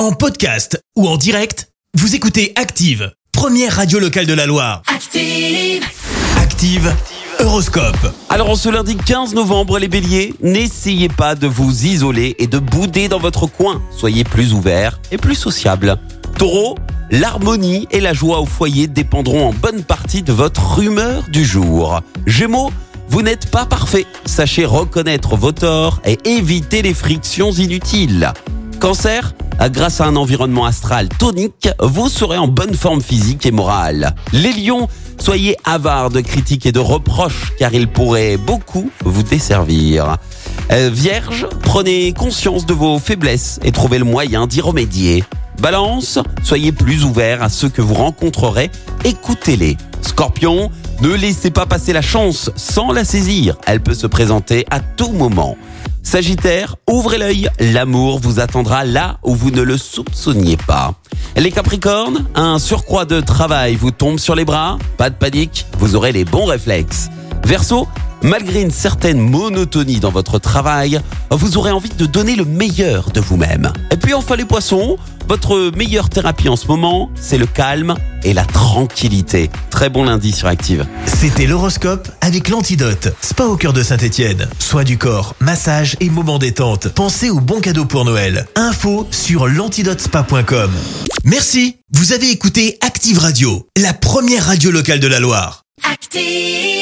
En podcast ou en direct, vous écoutez Active, première radio locale de la Loire. Active. Active, Horoscope. Alors en ce lundi 15 novembre, les béliers, n'essayez pas de vous isoler et de bouder dans votre coin. Soyez plus ouverts et plus sociables. Taureau, l'harmonie et la joie au foyer dépendront en bonne partie de votre humeur du jour. Gémeaux, vous n'êtes pas parfait. Sachez reconnaître vos torts et éviter les frictions inutiles. Cancer, grâce à un environnement astral tonique, vous serez en bonne forme physique et morale. Les lions, soyez avares de critiques et de reproches car ils pourraient beaucoup vous desservir. Euh, Vierge, prenez conscience de vos faiblesses et trouvez le moyen d'y remédier. Balance, soyez plus ouvert à ceux que vous rencontrerez, écoutez-les. Scorpion, ne laissez pas passer la chance sans la saisir, elle peut se présenter à tout moment. Sagittaire, ouvrez l'œil, l'amour vous attendra là où vous ne le soupçonniez pas. Les Capricornes, un surcroît de travail vous tombe sur les bras, pas de panique, vous aurez les bons réflexes. Verseau, malgré une certaine monotonie dans votre travail, vous aurez envie de donner le meilleur de vous-même. Et puis enfin les poissons, votre meilleure thérapie en ce moment, c'est le calme et la tranquillité. Très bon lundi sur Active. C'était l'horoscope avec l'antidote. Spa au cœur de Saint-Étienne. Soins du corps, massage et moments détente. Pensez aux bons cadeaux pour Noël. Info sur l'antidotespa.com. Merci. Vous avez écouté Active Radio, la première radio locale de la Loire. Active.